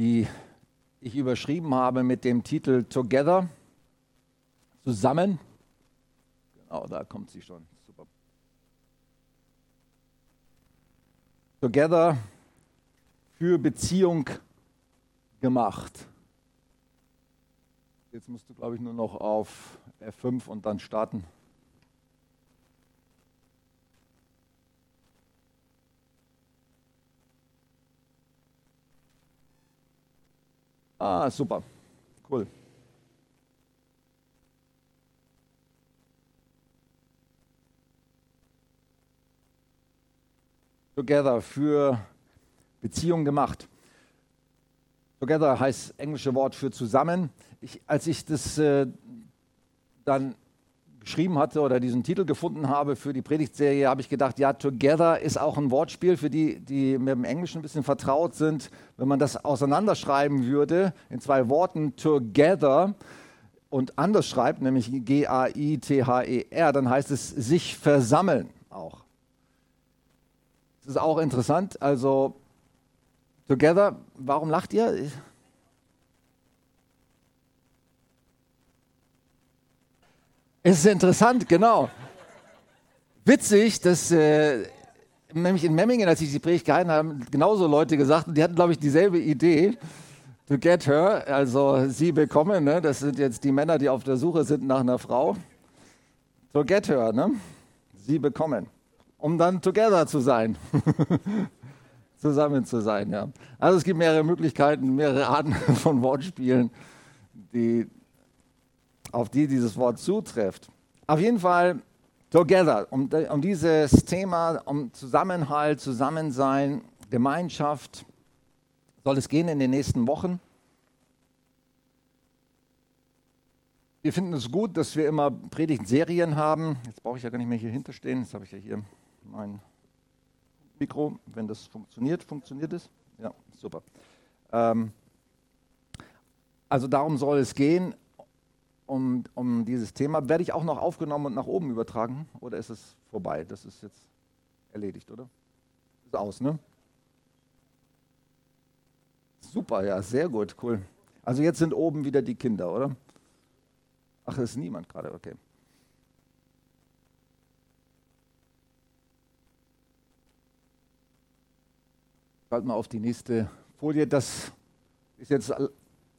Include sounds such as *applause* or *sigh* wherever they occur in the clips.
die ich überschrieben habe mit dem Titel Together, zusammen. Genau, da kommt sie schon. Super. Together für Beziehung gemacht. Jetzt musst du, glaube ich, nur noch auf F5 und dann starten. Ah, super. Cool. Together für Beziehung gemacht. Together heißt englische Wort für zusammen. Ich, als ich das äh, dann geschrieben hatte oder diesen Titel gefunden habe für die Predigtserie, habe ich gedacht, ja, Together ist auch ein Wortspiel für die, die mit dem Englischen ein bisschen vertraut sind. Wenn man das auseinanderschreiben würde in zwei Worten, Together, und anders schreibt, nämlich G-A-I-T-H-E-R, dann heißt es sich versammeln auch. Das ist auch interessant. Also, Together, warum lacht ihr? Es ist interessant, genau. Witzig, dass äh, nämlich in Memmingen, als ich die Predigt gehalten habe, genauso Leute gesagt, und die hatten, glaube ich, dieselbe Idee. To get her, also sie bekommen, ne? das sind jetzt die Männer, die auf der Suche sind nach einer Frau. To get her, ne? sie bekommen, um dann together zu sein. *laughs* Zusammen zu sein, ja. Also es gibt mehrere Möglichkeiten, mehrere Arten *laughs* von Wortspielen, die auf die dieses Wort zutrifft. Auf jeden Fall together, um, um dieses Thema, um Zusammenhalt, Zusammensein, Gemeinschaft soll es gehen in den nächsten Wochen. Wir finden es gut, dass wir immer Predigtserien haben. Jetzt brauche ich ja gar nicht mehr hier hinterstehen. Jetzt habe ich ja hier mein Mikro. Wenn das funktioniert, funktioniert es? Ja, super. Ähm, also darum soll es gehen um, um dieses Thema. Werde ich auch noch aufgenommen und nach oben übertragen oder ist es vorbei? Das ist jetzt erledigt, oder? Ist aus, ne? Super, ja, sehr gut, cool. Also jetzt sind oben wieder die Kinder, oder? Ach, ist niemand gerade, okay. Schalt mal auf die nächste Folie. Das ist jetzt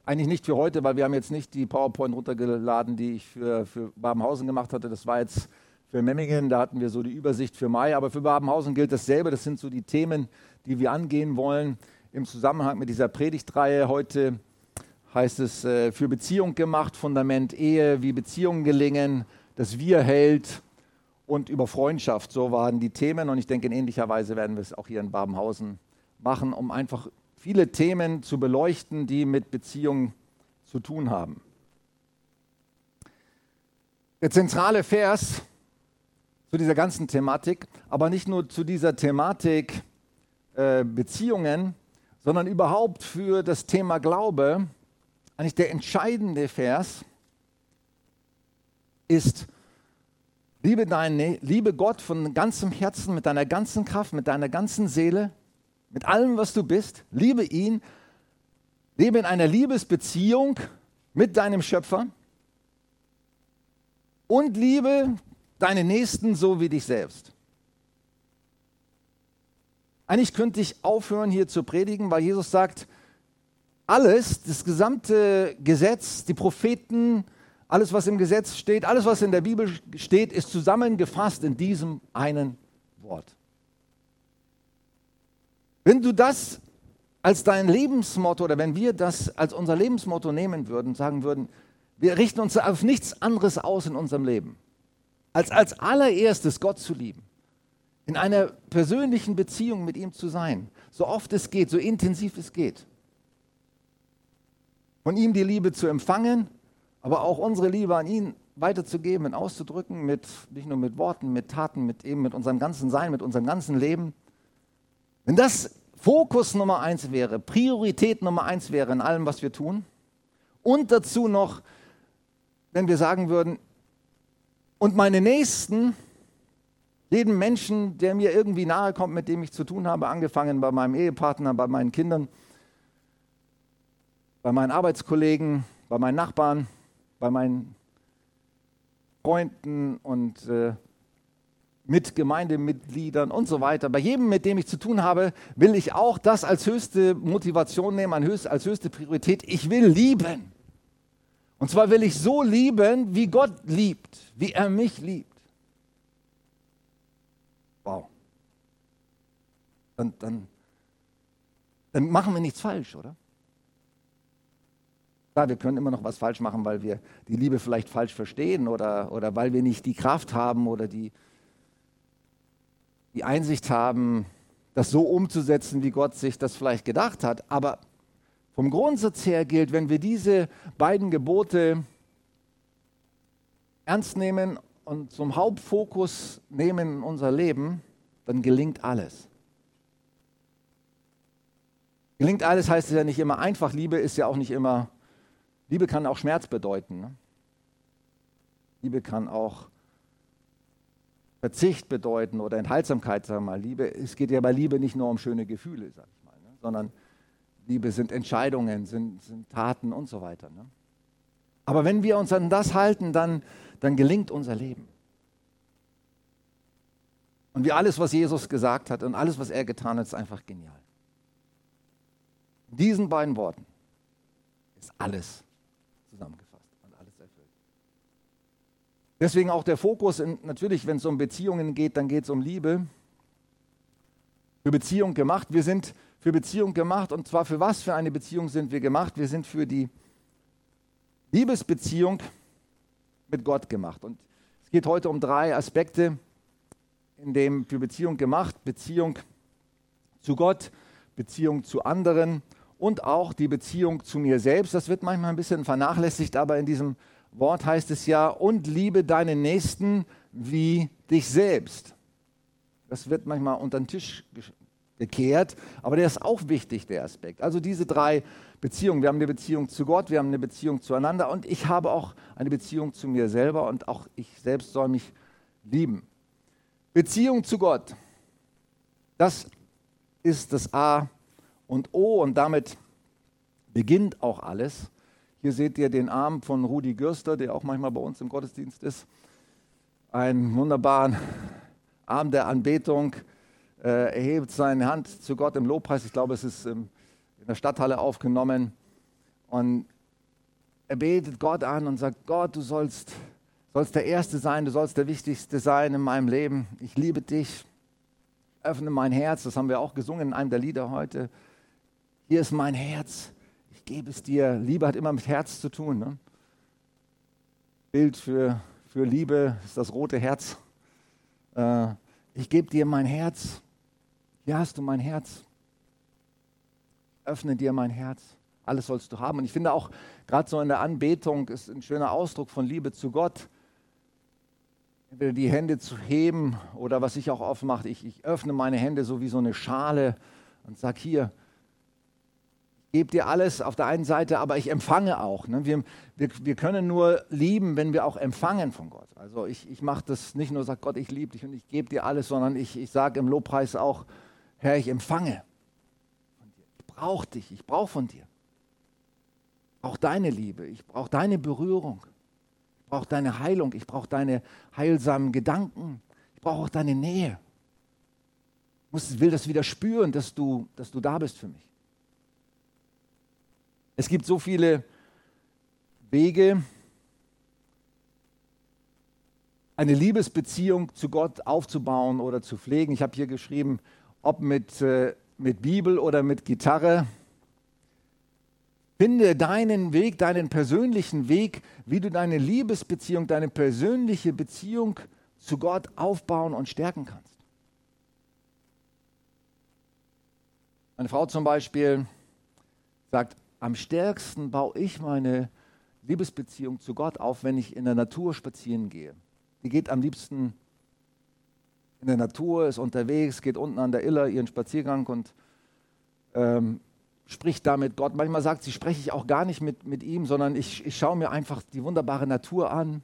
eigentlich nicht für heute, weil wir haben jetzt nicht die PowerPoint runtergeladen, die ich für, für Babenhausen gemacht hatte. Das war jetzt für Memmingen, da hatten wir so die Übersicht für Mai. Aber für Babenhausen gilt dasselbe. Das sind so die Themen, die wir angehen wollen im Zusammenhang mit dieser Predigtreihe. Heute heißt es äh, für Beziehung gemacht, Fundament Ehe, wie Beziehungen gelingen, das Wir hält und über Freundschaft. So waren die Themen und ich denke, in ähnlicher Weise werden wir es auch hier in Babenhausen machen, um einfach viele Themen zu beleuchten, die mit Beziehungen zu tun haben. Der zentrale Vers zu dieser ganzen Thematik, aber nicht nur zu dieser Thematik äh, Beziehungen, sondern überhaupt für das Thema Glaube, eigentlich der entscheidende Vers ist, liebe, deine, liebe Gott von ganzem Herzen, mit deiner ganzen Kraft, mit deiner ganzen Seele, mit allem, was du bist. Liebe ihn. Lebe in einer Liebesbeziehung mit deinem Schöpfer. Und liebe deine Nächsten so wie dich selbst. Eigentlich könnte ich aufhören, hier zu predigen, weil Jesus sagt, alles, das gesamte Gesetz, die Propheten, alles, was im Gesetz steht, alles, was in der Bibel steht, ist zusammengefasst in diesem einen Wort. Wenn du das als dein Lebensmotto oder wenn wir das als unser Lebensmotto nehmen würden, sagen würden, wir richten uns auf nichts anderes aus in unserem Leben, als als allererstes Gott zu lieben, in einer persönlichen Beziehung mit ihm zu sein, so oft es geht, so intensiv es geht. Von ihm die Liebe zu empfangen, aber auch unsere Liebe an ihn weiterzugeben und auszudrücken, mit, nicht nur mit Worten, mit Taten, mit eben mit unserem ganzen Sein, mit unserem ganzen Leben. Wenn das Fokus Nummer eins wäre, Priorität Nummer eins wäre in allem, was wir tun, und dazu noch, wenn wir sagen würden, und meine Nächsten, jeden Menschen, der mir irgendwie nahe kommt, mit dem ich zu tun habe, angefangen bei meinem Ehepartner, bei meinen Kindern, bei meinen Arbeitskollegen, bei meinen Nachbarn, bei meinen Freunden und äh, mit Gemeindemitgliedern und so weiter. Bei jedem, mit dem ich zu tun habe, will ich auch das als höchste Motivation nehmen, als höchste Priorität. Ich will lieben. Und zwar will ich so lieben, wie Gott liebt, wie er mich liebt. Wow. Dann, dann, dann machen wir nichts falsch, oder? Klar, wir können immer noch was falsch machen, weil wir die Liebe vielleicht falsch verstehen oder, oder weil wir nicht die Kraft haben oder die, die Einsicht haben, das so umzusetzen, wie Gott sich das vielleicht gedacht hat. Aber vom Grundsatz her gilt, wenn wir diese beiden Gebote ernst nehmen und zum Hauptfokus nehmen in unser Leben, dann gelingt alles. Gelingt alles heißt es ja nicht immer einfach. Liebe ist ja auch nicht immer, Liebe kann auch Schmerz bedeuten. Ne? Liebe kann auch Verzicht bedeuten oder Enthaltsamkeit, sagen wir mal. Liebe, es geht ja bei Liebe nicht nur um schöne Gefühle, sag ich mal, ne? sondern Liebe sind Entscheidungen, sind, sind Taten und so weiter. Ne? Aber wenn wir uns an das halten, dann, dann gelingt unser Leben. Und wie alles, was Jesus gesagt hat und alles, was er getan hat, ist einfach genial. In diesen beiden Worten ist alles zusammengefasst. Deswegen auch der Fokus, in, natürlich, wenn es um Beziehungen geht, dann geht es um Liebe. Für Beziehung gemacht. Wir sind für Beziehung gemacht und zwar für was für eine Beziehung sind wir gemacht? Wir sind für die Liebesbeziehung mit Gott gemacht. Und es geht heute um drei Aspekte, in dem für Beziehung gemacht, Beziehung zu Gott, Beziehung zu anderen und auch die Beziehung zu mir selbst. Das wird manchmal ein bisschen vernachlässigt, aber in diesem Wort heißt es ja, und liebe deinen Nächsten wie dich selbst. Das wird manchmal unter den Tisch gekehrt, aber der ist auch wichtig, der Aspekt. Also diese drei Beziehungen. Wir haben eine Beziehung zu Gott, wir haben eine Beziehung zueinander und ich habe auch eine Beziehung zu mir selber und auch ich selbst soll mich lieben. Beziehung zu Gott, das ist das A und O und damit beginnt auch alles. Hier seht ihr den Arm von Rudi Gürster, der auch manchmal bei uns im Gottesdienst ist. Einen wunderbaren Arm der Anbetung. Er hebt seine Hand zu Gott im Lobpreis. Ich glaube, es ist in der Stadthalle aufgenommen. Und er betet Gott an und sagt, Gott, du sollst, sollst der Erste sein, du sollst der Wichtigste sein in meinem Leben. Ich liebe dich. Öffne mein Herz. Das haben wir auch gesungen in einem der Lieder heute. Hier ist mein Herz ich gebe es dir. Liebe hat immer mit Herz zu tun. Ne? Bild für, für Liebe ist das rote Herz. Äh, ich gebe dir mein Herz. Hier hast du mein Herz. Öffne dir mein Herz. Alles sollst du haben. Und ich finde auch, gerade so in der Anbetung ist ein schöner Ausdruck von Liebe zu Gott. Entweder die Hände zu heben oder was ich auch oft mache, ich, ich öffne meine Hände so wie so eine Schale und sage hier, gebe dir alles auf der einen Seite, aber ich empfange auch. Ne? Wir, wir, wir können nur lieben, wenn wir auch empfangen von Gott. Also ich, ich mache das nicht nur, sage Gott, ich liebe dich und ich gebe dir alles, sondern ich, ich sage im Lobpreis auch, Herr, ich empfange von dir. Ich brauche dich, ich brauche von dir. Ich brauche deine Liebe, ich brauche deine Berührung, ich brauche deine Heilung, ich brauche deine heilsamen Gedanken, ich brauche auch deine Nähe. Ich will das wieder spüren, dass du, dass du da bist für mich. Es gibt so viele Wege, eine Liebesbeziehung zu Gott aufzubauen oder zu pflegen. Ich habe hier geschrieben, ob mit, äh, mit Bibel oder mit Gitarre. Finde deinen Weg, deinen persönlichen Weg, wie du deine Liebesbeziehung, deine persönliche Beziehung zu Gott aufbauen und stärken kannst. Meine Frau zum Beispiel sagt, am stärksten baue ich meine Liebesbeziehung zu Gott auf, wenn ich in der Natur spazieren gehe. Die geht am liebsten in der Natur, ist unterwegs, geht unten an der Iller ihren Spaziergang und ähm, spricht da mit Gott. Manchmal sagt sie, spreche ich auch gar nicht mit, mit ihm, sondern ich, ich schaue mir einfach die wunderbare Natur an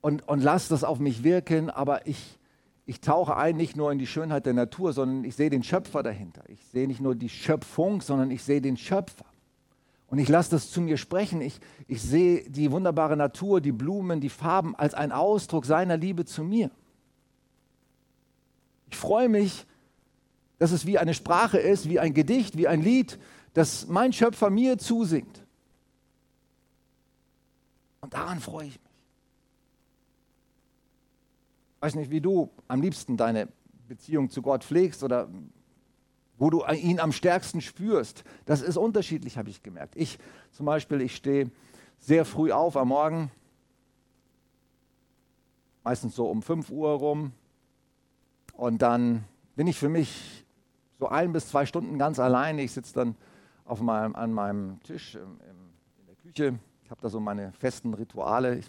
und, und lasse das auf mich wirken, aber ich, ich tauche ein nicht nur in die Schönheit der Natur, sondern ich sehe den Schöpfer dahinter. Ich sehe nicht nur die Schöpfung, sondern ich sehe den Schöpfer. Und ich lasse das zu mir sprechen. Ich, ich sehe die wunderbare Natur, die Blumen, die Farben als einen Ausdruck seiner Liebe zu mir. Ich freue mich, dass es wie eine Sprache ist, wie ein Gedicht, wie ein Lied, das mein Schöpfer mir zusingt. Und daran freue ich mich. Ich weiß nicht, wie du am liebsten deine Beziehung zu Gott pflegst oder wo du ihn am stärksten spürst. Das ist unterschiedlich, habe ich gemerkt. Ich zum Beispiel, ich stehe sehr früh auf am Morgen, meistens so um 5 Uhr rum. Und dann bin ich für mich so ein bis zwei Stunden ganz alleine. Ich sitze dann auf meinem, an meinem Tisch im, im, in der Küche. Ich habe da so meine festen Rituale. Ich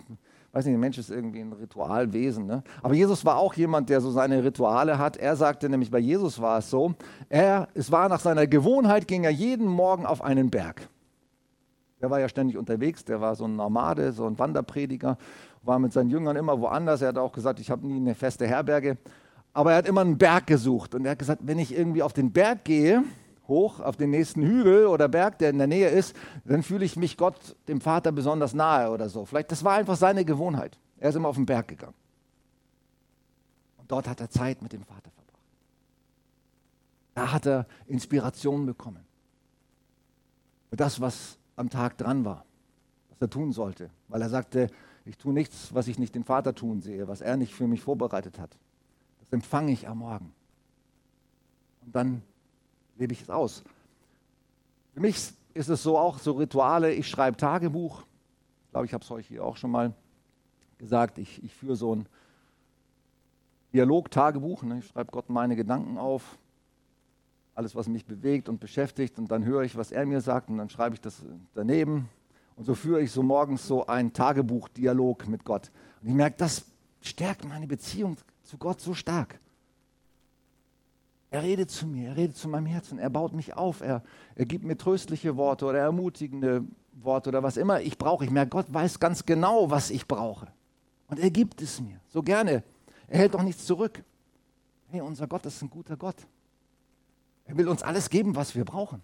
weiß nicht, der Mensch ist irgendwie ein Ritualwesen. Ne? Aber Jesus war auch jemand, der so seine Rituale hat. Er sagte nämlich, bei Jesus war es so, er, es war nach seiner Gewohnheit, ging er jeden Morgen auf einen Berg. Der war ja ständig unterwegs, der war so ein Nomade, so ein Wanderprediger, war mit seinen Jüngern immer woanders. Er hat auch gesagt, ich habe nie eine feste Herberge. Aber er hat immer einen Berg gesucht und er hat gesagt, wenn ich irgendwie auf den Berg gehe, hoch auf den nächsten Hügel oder Berg, der in der Nähe ist, dann fühle ich mich Gott, dem Vater, besonders nahe oder so. Vielleicht, das war einfach seine Gewohnheit. Er ist immer auf den Berg gegangen. Und dort hat er Zeit mit dem Vater verbracht. Da hat er Inspiration bekommen. Für das, was am Tag dran war, was er tun sollte. Weil er sagte, ich tue nichts, was ich nicht den Vater tun sehe, was er nicht für mich vorbereitet hat. Das empfange ich am Morgen. Und dann lebe ich es aus. Für mich ist es so auch so Rituale, ich schreibe Tagebuch. Ich glaube, ich habe es euch hier auch schon mal gesagt. Ich, ich führe so ein Dialog-Tagebuch. Ne? Ich schreibe Gott meine Gedanken auf, alles, was mich bewegt und beschäftigt. Und dann höre ich, was er mir sagt und dann schreibe ich das daneben. Und so führe ich so morgens so einen Tagebuch-Dialog mit Gott. Und ich merke, das stärkt meine Beziehung zu Gott so stark. Er redet zu mir, er redet zu meinem Herzen, er baut mich auf, er, er gibt mir tröstliche Worte oder ermutigende Worte oder was immer ich brauche. Ich merke, Gott weiß ganz genau, was ich brauche. Und er gibt es mir, so gerne. Er hält doch nichts zurück. Hey, unser Gott ist ein guter Gott. Er will uns alles geben, was wir brauchen.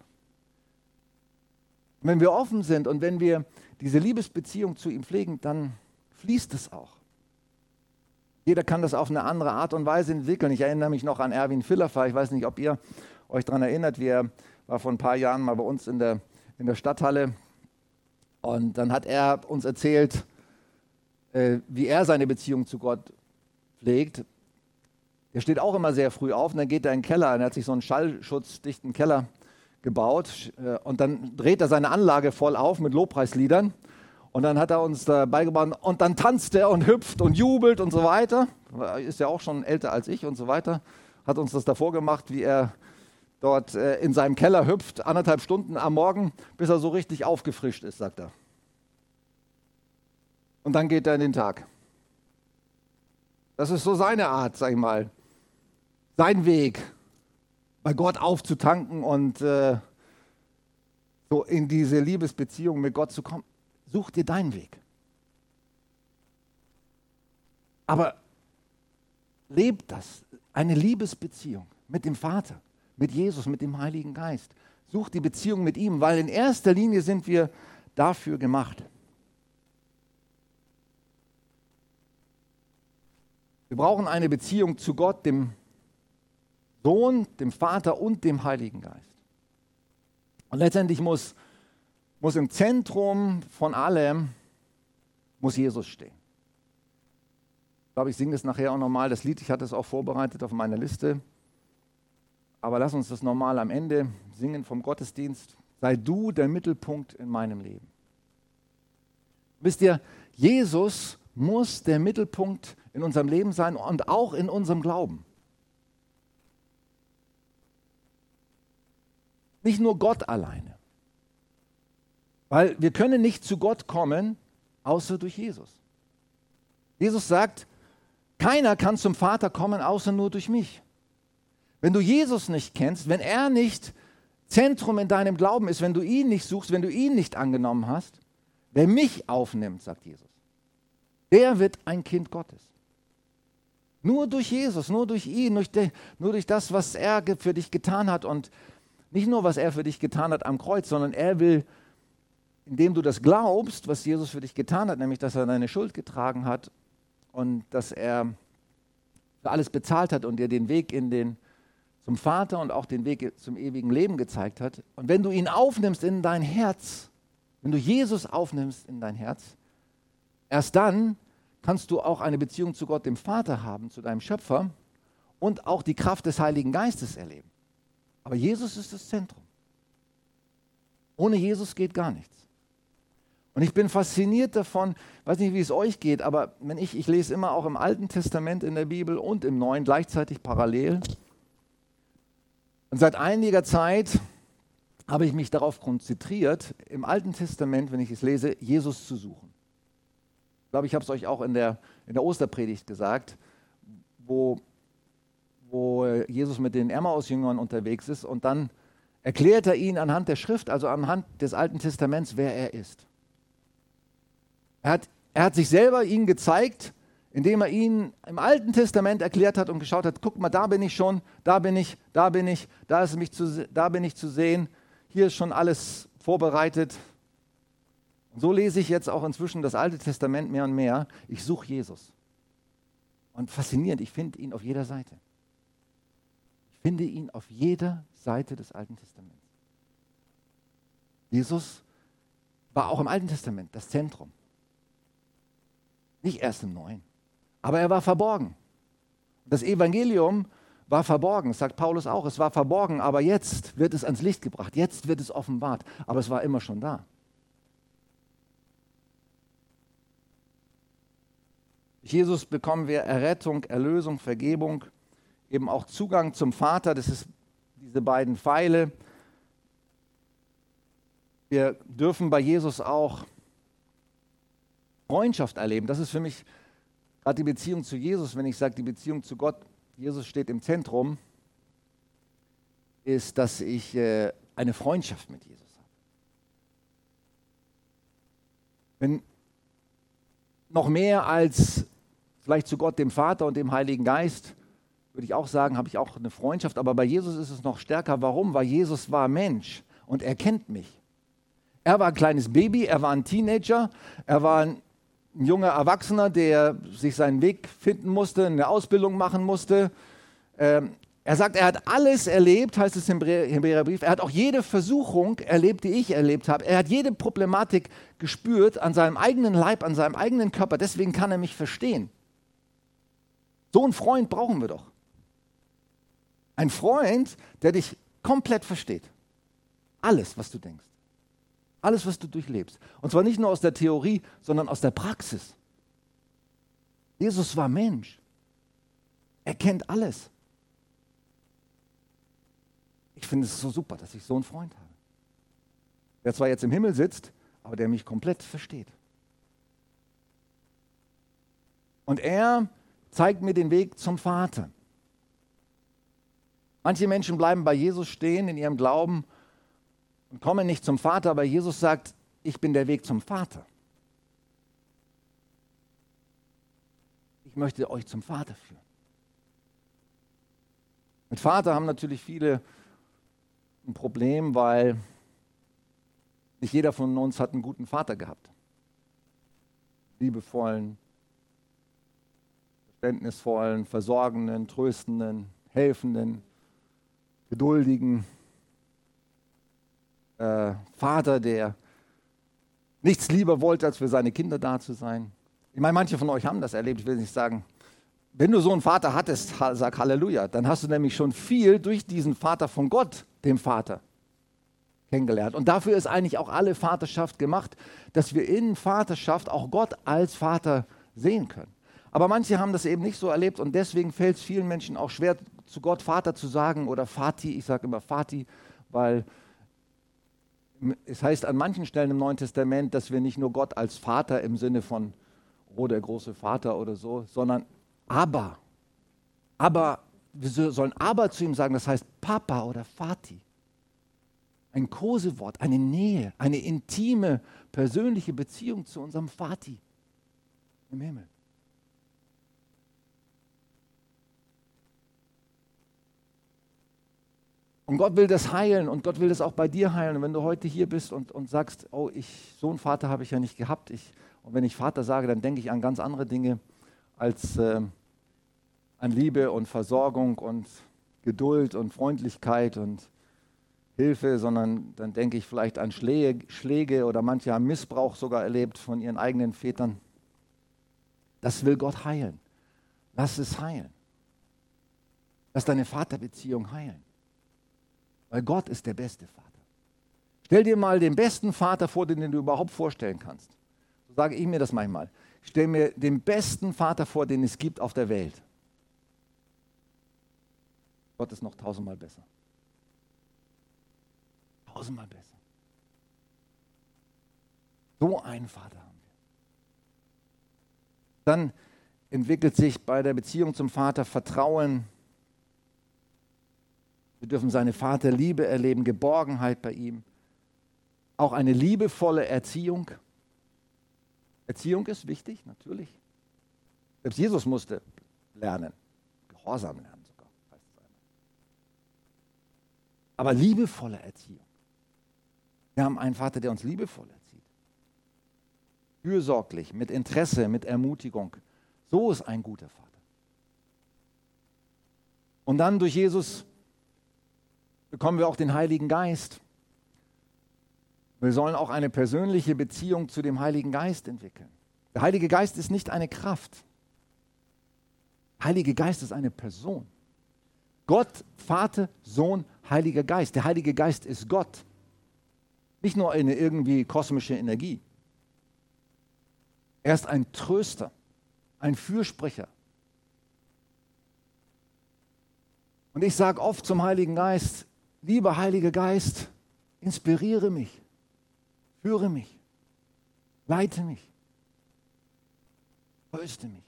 Wenn wir offen sind und wenn wir diese Liebesbeziehung zu ihm pflegen, dann fließt es auch. Jeder kann das auf eine andere Art und Weise entwickeln. Ich erinnere mich noch an Erwin Fillerfer. Ich weiß nicht, ob ihr euch daran erinnert. Wir war vor ein paar Jahren mal bei uns in der, in der Stadthalle. Und dann hat er uns erzählt, äh, wie er seine Beziehung zu Gott pflegt. Er steht auch immer sehr früh auf und dann geht er in den Keller. Er hat sich so einen schallschutzdichten Keller gebaut. Äh, und dann dreht er seine Anlage voll auf mit Lobpreisliedern. Und dann hat er uns da beigebracht, und dann tanzt er und hüpft und jubelt und so weiter. Ist ja auch schon älter als ich und so weiter. Hat uns das davor gemacht, wie er dort äh, in seinem Keller hüpft, anderthalb Stunden am Morgen, bis er so richtig aufgefrischt ist, sagt er. Und dann geht er in den Tag. Das ist so seine Art, sag ich mal. Sein Weg, bei Gott aufzutanken und äh, so in diese Liebesbeziehung mit Gott zu kommen. Such dir deinen Weg. Aber lebt das, eine Liebesbeziehung mit dem Vater, mit Jesus, mit dem Heiligen Geist. Such die Beziehung mit ihm, weil in erster Linie sind wir dafür gemacht. Wir brauchen eine Beziehung zu Gott, dem Sohn, dem Vater und dem Heiligen Geist. Und letztendlich muss muss im Zentrum von allem, muss Jesus stehen. Ich glaube, ich singe das nachher auch nochmal, das Lied, ich hatte es auch vorbereitet auf meiner Liste. Aber lass uns das nochmal am Ende singen vom Gottesdienst. Sei du der Mittelpunkt in meinem Leben. Wisst ihr, Jesus muss der Mittelpunkt in unserem Leben sein und auch in unserem Glauben. Nicht nur Gott alleine. Weil wir können nicht zu Gott kommen, außer durch Jesus. Jesus sagt, keiner kann zum Vater kommen, außer nur durch mich. Wenn du Jesus nicht kennst, wenn er nicht Zentrum in deinem Glauben ist, wenn du ihn nicht suchst, wenn du ihn nicht angenommen hast, wer mich aufnimmt, sagt Jesus, der wird ein Kind Gottes. Nur durch Jesus, nur durch ihn, durch de, nur durch das, was er für dich getan hat. Und nicht nur, was er für dich getan hat am Kreuz, sondern er will, indem du das glaubst, was Jesus für dich getan hat, nämlich dass er deine Schuld getragen hat und dass er für alles bezahlt hat und dir den Weg in den, zum Vater und auch den Weg zum ewigen Leben gezeigt hat. Und wenn du ihn aufnimmst in dein Herz, wenn du Jesus aufnimmst in dein Herz, erst dann kannst du auch eine Beziehung zu Gott, dem Vater haben, zu deinem Schöpfer und auch die Kraft des Heiligen Geistes erleben. Aber Jesus ist das Zentrum. Ohne Jesus geht gar nichts. Und ich bin fasziniert davon, weiß nicht, wie es euch geht, aber wenn ich, ich lese immer auch im Alten Testament in der Bibel und im Neuen gleichzeitig parallel. Und seit einiger Zeit habe ich mich darauf konzentriert, im Alten Testament, wenn ich es lese, Jesus zu suchen glaube, ich habe es euch auch in der, in der Osterpredigt gesagt, wo, wo Jesus mit den Emmaus-Jüngern unterwegs ist und dann erklärt er ihnen anhand der Schrift, also anhand des Alten Testaments, wer er ist. Er hat, er hat sich selber ihnen gezeigt, indem er ihnen im Alten Testament erklärt hat und geschaut hat, guck mal, da bin ich schon, da bin ich, da bin ich, da, ist mich zu, da bin ich zu sehen, hier ist schon alles vorbereitet, und so lese ich jetzt auch inzwischen das Alte Testament mehr und mehr. Ich suche Jesus. Und faszinierend, ich finde ihn auf jeder Seite. Ich finde ihn auf jeder Seite des Alten Testaments. Jesus war auch im Alten Testament das Zentrum. Nicht erst im Neuen. Aber er war verborgen. Das Evangelium war verborgen, sagt Paulus auch. Es war verborgen, aber jetzt wird es ans Licht gebracht. Jetzt wird es offenbart. Aber es war immer schon da. Jesus bekommen wir Errettung, Erlösung, Vergebung, eben auch Zugang zum Vater. Das ist diese beiden Pfeile. Wir dürfen bei Jesus auch Freundschaft erleben. Das ist für mich gerade die Beziehung zu Jesus, wenn ich sage, die Beziehung zu Gott, Jesus steht im Zentrum, ist, dass ich äh, eine Freundschaft mit Jesus habe. Wenn noch mehr als vielleicht zu Gott, dem Vater und dem Heiligen Geist, würde ich auch sagen, habe ich auch eine Freundschaft. Aber bei Jesus ist es noch stärker. Warum? Weil Jesus war Mensch und er kennt mich. Er war ein kleines Baby, er war ein Teenager, er war ein junger Erwachsener, der sich seinen Weg finden musste, eine Ausbildung machen musste. Ähm, er sagt, er hat alles erlebt, heißt es im Hebräerbrief. Er hat auch jede Versuchung erlebt, die ich erlebt habe. Er hat jede Problematik gespürt an seinem eigenen Leib, an seinem eigenen Körper. Deswegen kann er mich verstehen. So einen Freund brauchen wir doch. Ein Freund, der dich komplett versteht. Alles, was du denkst. Alles, was du durchlebst. Und zwar nicht nur aus der Theorie, sondern aus der Praxis. Jesus war Mensch. Er kennt alles. Ich finde es so super, dass ich so einen Freund habe. Der zwar jetzt im Himmel sitzt, aber der mich komplett versteht. Und er zeigt mir den Weg zum Vater. Manche Menschen bleiben bei Jesus stehen in ihrem Glauben und kommen nicht zum Vater, aber Jesus sagt, ich bin der Weg zum Vater. Ich möchte euch zum Vater führen. Mit Vater haben natürlich viele ein Problem, weil nicht jeder von uns hat einen guten Vater gehabt. Liebevollen, verständnisvollen, versorgenden, tröstenden, helfenden, geduldigen äh, Vater, der nichts lieber wollte, als für seine Kinder da zu sein. Ich meine, manche von euch haben das erlebt, ich will nicht sagen, wenn du so einen Vater hattest, sag Halleluja, dann hast du nämlich schon viel durch diesen Vater von Gott, dem Vater, kennengelernt. Und dafür ist eigentlich auch alle Vaterschaft gemacht, dass wir in Vaterschaft auch Gott als Vater sehen können. Aber manche haben das eben nicht so erlebt und deswegen fällt es vielen Menschen auch schwer, zu Gott Vater zu sagen oder Vati. Ich sage immer Vati, weil es heißt an manchen Stellen im Neuen Testament, dass wir nicht nur Gott als Vater im Sinne von, oh, der große Vater oder so, sondern aber. Aber, wir sollen aber zu ihm sagen, das heißt Papa oder Vati. Ein Kosewort, eine Nähe, eine intime, persönliche Beziehung zu unserem Vati im Himmel. Und Gott will das heilen und Gott will das auch bei dir heilen. Und wenn du heute hier bist und, und sagst, oh, ich, so einen Vater habe ich ja nicht gehabt. Ich, und wenn ich Vater sage, dann denke ich an ganz andere Dinge als äh, an Liebe und Versorgung und Geduld und Freundlichkeit und Hilfe, sondern dann denke ich vielleicht an Schläge, Schläge oder manche haben Missbrauch sogar erlebt von ihren eigenen Vätern. Das will Gott heilen. Lass es heilen. Lass deine Vaterbeziehung heilen. Weil Gott ist der beste Vater. Stell dir mal den besten Vater vor, den du überhaupt vorstellen kannst. So sage ich mir das manchmal. Stell mir den besten Vater vor, den es gibt auf der Welt. Gott ist noch tausendmal besser. Tausendmal besser. So einen Vater haben wir. Dann entwickelt sich bei der Beziehung zum Vater Vertrauen. Wir dürfen seine Vaterliebe erleben, Geborgenheit bei ihm. Auch eine liebevolle Erziehung. Erziehung ist wichtig, natürlich. Selbst Jesus musste lernen, Gehorsam lernen sogar, heißt es einmal. Aber liebevolle Erziehung. Wir haben einen Vater, der uns liebevoll erzieht. Fürsorglich, mit Interesse, mit Ermutigung. So ist ein guter Vater. Und dann durch Jesus bekommen wir auch den Heiligen Geist. Wir sollen auch eine persönliche Beziehung zu dem Heiligen Geist entwickeln. Der Heilige Geist ist nicht eine Kraft. Der Heilige Geist ist eine Person. Gott, Vater, Sohn, Heiliger Geist. Der Heilige Geist ist Gott. Nicht nur eine irgendwie kosmische Energie. Er ist ein Tröster, ein Fürsprecher. Und ich sage oft zum Heiligen Geist, lieber Heiliger Geist, inspiriere mich. Führe mich. Leite mich. Tröste mich.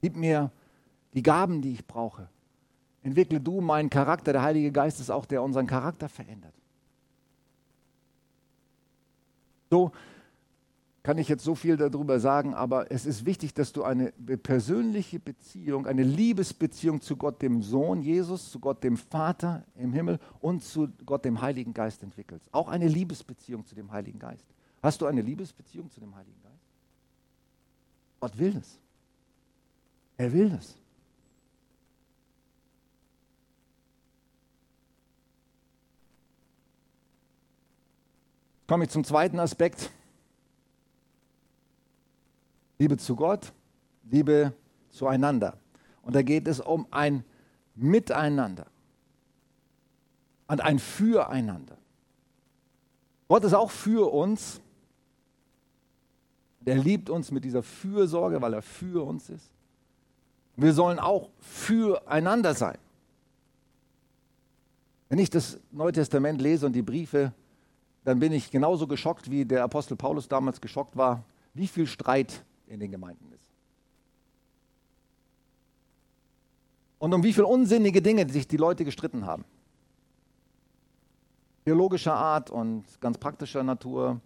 Gib mir die Gaben, die ich brauche. Entwickle du meinen Charakter. Der Heilige Geist ist auch der, der unseren Charakter verändert. So kann ich jetzt so viel darüber sagen, aber es ist wichtig, dass du eine persönliche Beziehung, eine Liebesbeziehung zu Gott dem Sohn Jesus, zu Gott dem Vater im Himmel und zu Gott dem Heiligen Geist entwickelst. Auch eine Liebesbeziehung zu dem Heiligen Geist. Hast du eine Liebesbeziehung zu dem Heiligen Geist? Gott will das. Er will das. Komme ich zum zweiten Aspekt. Liebe zu Gott, Liebe zueinander. Und da geht es um ein Miteinander und ein Füreinander. Gott ist auch für uns. Der liebt uns mit dieser Fürsorge, weil er für uns ist. Wir sollen auch füreinander sein. Wenn ich das Neue Testament lese und die Briefe, dann bin ich genauso geschockt, wie der Apostel Paulus damals geschockt war, wie viel Streit in den Gemeinden ist. Und um wie viele unsinnige Dinge sich die Leute gestritten haben. Theologischer Art und ganz praktischer Natur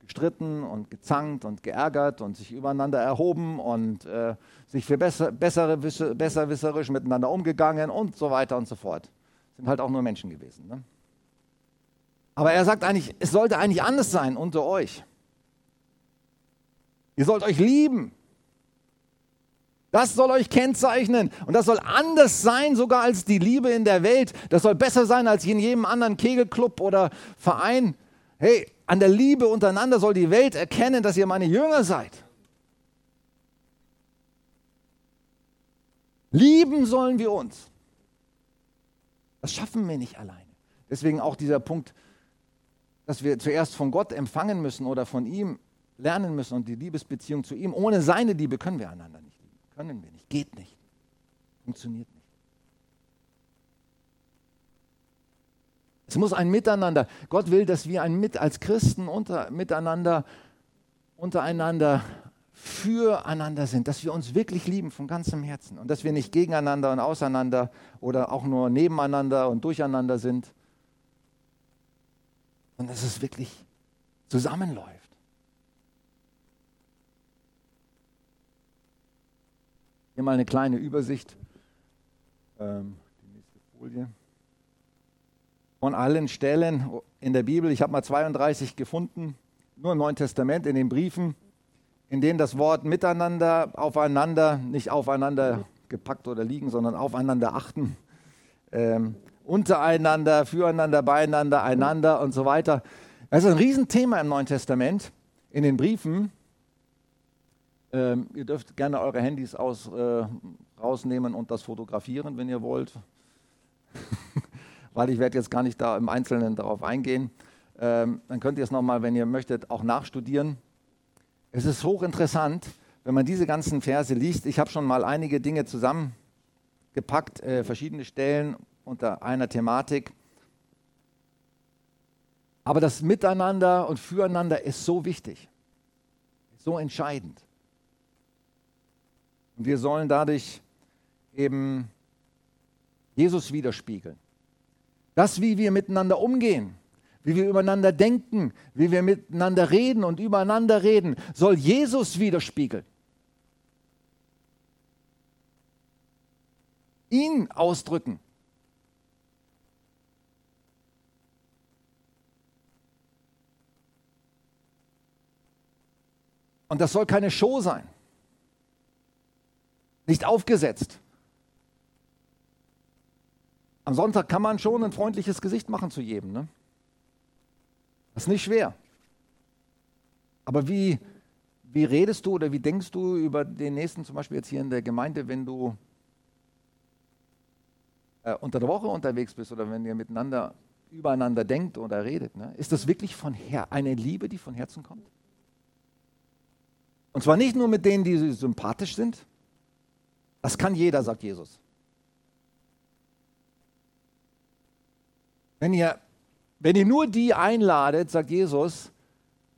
gestritten und gezankt und geärgert und sich übereinander erhoben und äh, sich für besser, bessere, besserwisserisch miteinander umgegangen und so weiter und so fort. Sind halt auch nur Menschen gewesen. Ne? Aber er sagt eigentlich, es sollte eigentlich anders sein unter euch. Ihr sollt euch lieben. Das soll euch kennzeichnen. Und das soll anders sein, sogar als die Liebe in der Welt. Das soll besser sein als in jedem anderen Kegelclub oder Verein. Hey, an der Liebe untereinander soll die Welt erkennen, dass ihr meine Jünger seid. Lieben sollen wir uns. Das schaffen wir nicht alleine. Deswegen auch dieser Punkt, dass wir zuerst von Gott empfangen müssen oder von ihm lernen müssen und die Liebesbeziehung zu ihm. Ohne seine Liebe können wir einander nicht lieben. Können wir nicht. Geht nicht. Funktioniert nicht. Es muss ein Miteinander. Gott will, dass wir ein Mit als Christen unter, miteinander, untereinander, füreinander sind, dass wir uns wirklich lieben von ganzem Herzen und dass wir nicht gegeneinander und auseinander oder auch nur nebeneinander und durcheinander sind, sondern dass es wirklich zusammenläuft. Hier mal eine kleine Übersicht. Ähm, die nächste Folie. Von allen Stellen in der Bibel, ich habe mal 32 gefunden, nur im Neuen Testament, in den Briefen, in denen das Wort miteinander, aufeinander, nicht aufeinander gepackt oder liegen, sondern aufeinander achten, ähm, untereinander, füreinander, beieinander, einander und so weiter. Das ist ein Riesenthema im Neuen Testament, in den Briefen. Ähm, ihr dürft gerne eure Handys aus, äh, rausnehmen und das fotografieren, wenn ihr wollt. *laughs* Weil ich werde jetzt gar nicht da im Einzelnen darauf eingehen. Ähm, dann könnt ihr es nochmal, wenn ihr möchtet, auch nachstudieren. Es ist hochinteressant, wenn man diese ganzen Verse liest. Ich habe schon mal einige Dinge zusammengepackt, äh, verschiedene Stellen unter einer Thematik. Aber das Miteinander und Füreinander ist so wichtig, so entscheidend. Und wir sollen dadurch eben Jesus widerspiegeln. Das, wie wir miteinander umgehen, wie wir übereinander denken, wie wir miteinander reden und übereinander reden, soll Jesus widerspiegeln. Ihn ausdrücken. Und das soll keine Show sein. Nicht aufgesetzt. Am Sonntag kann man schon ein freundliches Gesicht machen zu jedem. Ne? Das ist nicht schwer. Aber wie, wie redest du oder wie denkst du über den Nächsten, zum Beispiel jetzt hier in der Gemeinde, wenn du äh, unter der Woche unterwegs bist oder wenn ihr miteinander übereinander denkt oder redet? Ne? Ist das wirklich von Her eine Liebe, die von Herzen kommt? Und zwar nicht nur mit denen, die sympathisch sind. Das kann jeder, sagt Jesus. Wenn ihr, wenn ihr nur die einladet, sagt Jesus,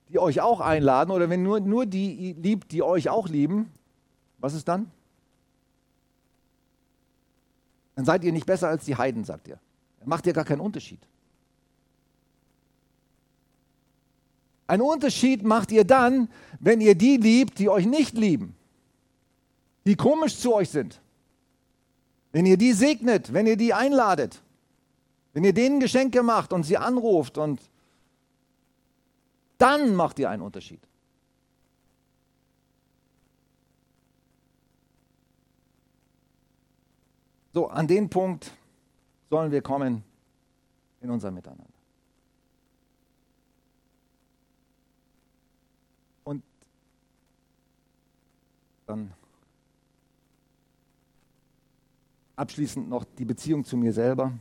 die euch auch einladen, oder wenn nur, nur die liebt, die euch auch lieben, was ist dann? Dann seid ihr nicht besser als die Heiden, sagt ihr. Dann macht ihr gar keinen Unterschied. Einen Unterschied macht ihr dann, wenn ihr die liebt, die euch nicht lieben, die komisch zu euch sind. Wenn ihr die segnet, wenn ihr die einladet, wenn ihr denen Geschenke macht und sie anruft und dann macht ihr einen Unterschied. So, an den Punkt sollen wir kommen in unser Miteinander. Dann abschließend noch die Beziehung zu mir selber,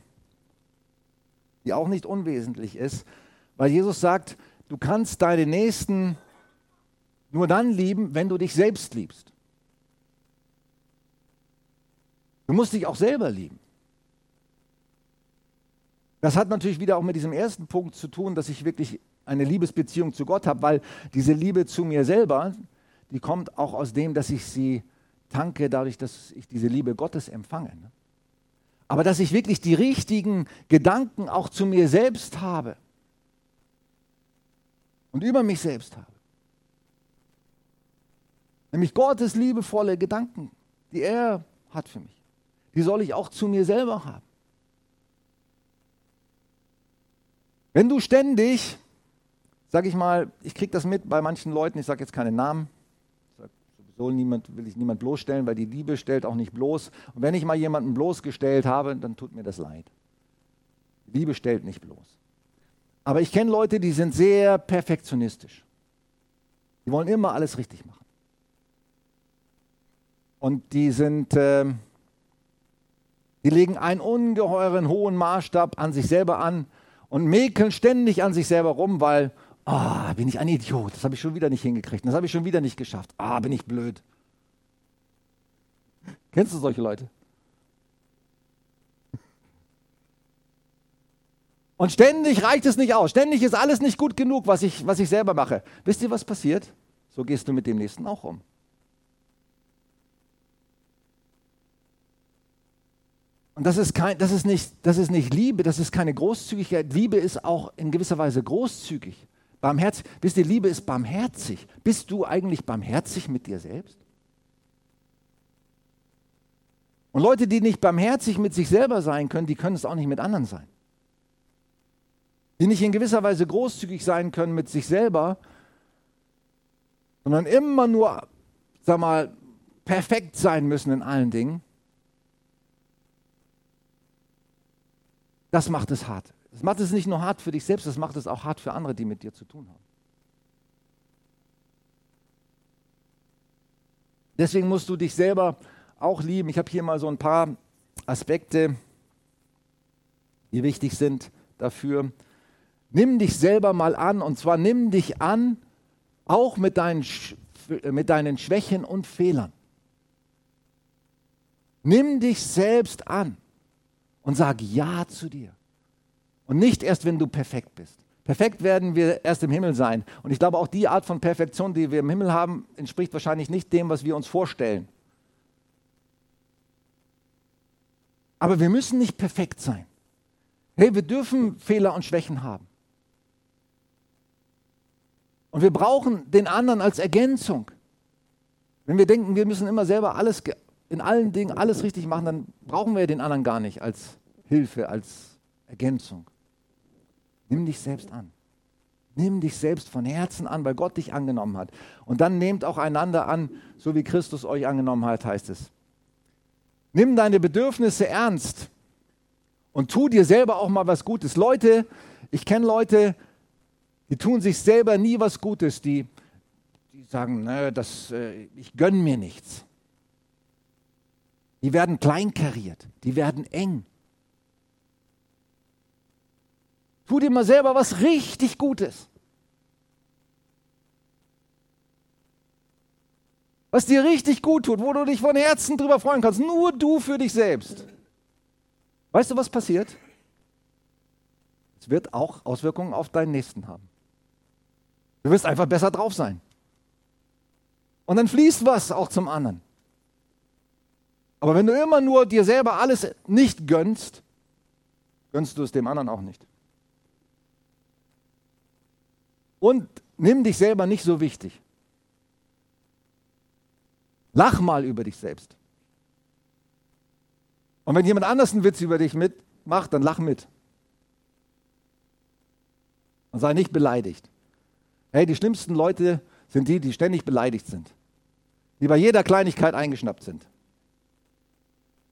die auch nicht unwesentlich ist, weil Jesus sagt, du kannst deine Nächsten nur dann lieben, wenn du dich selbst liebst. Du musst dich auch selber lieben. Das hat natürlich wieder auch mit diesem ersten Punkt zu tun, dass ich wirklich eine Liebesbeziehung zu Gott habe, weil diese Liebe zu mir selber, die kommt auch aus dem, dass ich sie tanke, dadurch, dass ich diese Liebe Gottes empfange. Ne? Aber dass ich wirklich die richtigen Gedanken auch zu mir selbst habe und über mich selbst habe. Nämlich Gottes liebevolle Gedanken, die er hat für mich. Die soll ich auch zu mir selber haben. Wenn du ständig, sag ich mal, ich kriege das mit bei manchen Leuten, ich sage jetzt keine Namen, soll niemand, will ich niemand bloßstellen, weil die Liebe stellt auch nicht bloß. Und wenn ich mal jemanden bloßgestellt habe, dann tut mir das leid. Die Liebe stellt nicht bloß. Aber ich kenne Leute, die sind sehr perfektionistisch. Die wollen immer alles richtig machen. Und die sind, äh, die legen einen ungeheuren hohen Maßstab an sich selber an und mäkeln ständig an sich selber rum, weil Ah, bin ich ein Idiot. Das habe ich schon wieder nicht hingekriegt. Das habe ich schon wieder nicht geschafft. Ah, bin ich blöd. Kennst du solche Leute? Und ständig reicht es nicht aus. Ständig ist alles nicht gut genug, was ich, was ich selber mache. Wisst ihr, was passiert? So gehst du mit dem Nächsten auch um. Und das ist, kein, das, ist nicht, das ist nicht Liebe, das ist keine Großzügigkeit. Liebe ist auch in gewisser Weise großzügig. Barmherzig. Wisst ihr, Liebe ist barmherzig. Bist du eigentlich barmherzig mit dir selbst? Und Leute, die nicht barmherzig mit sich selber sein können, die können es auch nicht mit anderen sein. Die nicht in gewisser Weise großzügig sein können mit sich selber, sondern immer nur, sag mal, perfekt sein müssen in allen Dingen. Das macht es hart. Das macht es nicht nur hart für dich selbst, das macht es auch hart für andere, die mit dir zu tun haben. Deswegen musst du dich selber auch lieben. Ich habe hier mal so ein paar Aspekte, die wichtig sind dafür. Nimm dich selber mal an und zwar nimm dich an, auch mit deinen, mit deinen Schwächen und Fehlern. Nimm dich selbst an und sag Ja zu dir. Und nicht erst, wenn du perfekt bist. Perfekt werden wir erst im Himmel sein. Und ich glaube, auch die Art von Perfektion, die wir im Himmel haben, entspricht wahrscheinlich nicht dem, was wir uns vorstellen. Aber wir müssen nicht perfekt sein. Hey, wir dürfen Fehler und Schwächen haben. Und wir brauchen den anderen als Ergänzung. Wenn wir denken, wir müssen immer selber alles in allen Dingen alles richtig machen, dann brauchen wir den anderen gar nicht als Hilfe, als Ergänzung. Nimm dich selbst an. Nimm dich selbst von Herzen an, weil Gott dich angenommen hat. Und dann nehmt auch einander an, so wie Christus euch angenommen hat, heißt es. Nimm deine Bedürfnisse ernst und tu dir selber auch mal was Gutes. Leute, ich kenne Leute, die tun sich selber nie was Gutes, die, die sagen, nö, das, äh, ich gönne mir nichts. Die werden kleinkariert, die werden eng. Tu dir mal selber was richtig Gutes. Was dir richtig gut tut, wo du dich von Herzen drüber freuen kannst. Nur du für dich selbst. Weißt du, was passiert? Es wird auch Auswirkungen auf deinen Nächsten haben. Du wirst einfach besser drauf sein. Und dann fließt was auch zum anderen. Aber wenn du immer nur dir selber alles nicht gönnst, gönnst du es dem anderen auch nicht. Und nimm dich selber nicht so wichtig. Lach mal über dich selbst. Und wenn jemand anders einen Witz über dich mitmacht, dann lach mit. Und sei nicht beleidigt. Hey, die schlimmsten Leute sind die, die ständig beleidigt sind. Die bei jeder Kleinigkeit eingeschnappt sind.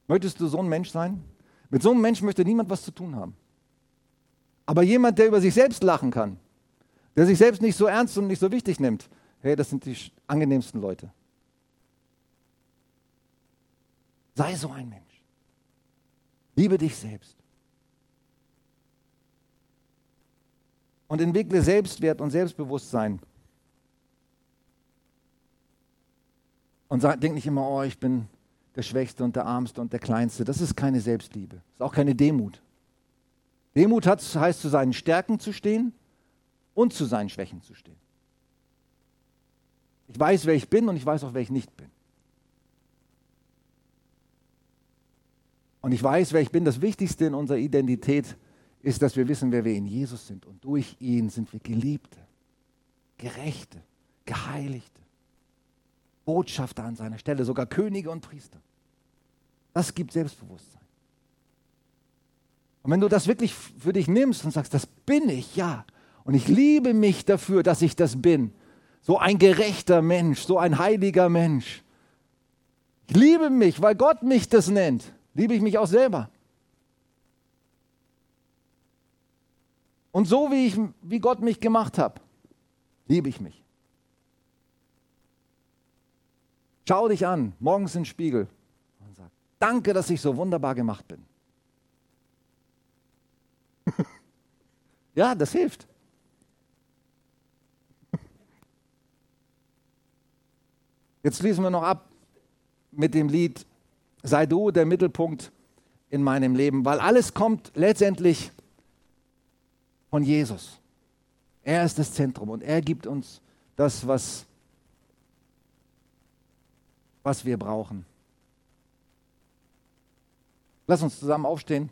Möchtest du so ein Mensch sein? Mit so einem Menschen möchte niemand was zu tun haben. Aber jemand, der über sich selbst lachen kann, der sich selbst nicht so ernst und nicht so wichtig nimmt, hey, das sind die angenehmsten Leute. Sei so ein Mensch. Liebe dich selbst. Und entwickle Selbstwert und Selbstbewusstsein. Und sag, denk nicht immer, oh, ich bin der Schwächste und der Armste und der Kleinste. Das ist keine Selbstliebe. Das ist auch keine Demut. Demut hat, heißt, zu seinen Stärken zu stehen und zu seinen Schwächen zu stehen. Ich weiß, wer ich bin und ich weiß auch, wer ich nicht bin. Und ich weiß, wer ich bin. Das Wichtigste in unserer Identität ist, dass wir wissen, wer wir in Jesus sind. Und durch ihn sind wir Geliebte, Gerechte, Geheiligte. Botschafter an seiner Stelle, sogar Könige und Priester. Das gibt Selbstbewusstsein. Und wenn du das wirklich für dich nimmst und sagst, das bin ich, ja, und ich liebe mich dafür, dass ich das bin, so ein gerechter Mensch, so ein heiliger Mensch. Ich liebe mich, weil Gott mich das nennt, liebe ich mich auch selber. Und so wie, ich, wie Gott mich gemacht hat, liebe ich mich. Schau dich an, morgens in den Spiegel und sag, danke, dass ich so wunderbar gemacht bin. *laughs* ja, das hilft. Jetzt schließen wir noch ab mit dem Lied Sei du der Mittelpunkt in meinem Leben, weil alles kommt letztendlich von Jesus. Er ist das Zentrum und er gibt uns das, was was wir brauchen. Lass uns zusammen aufstehen.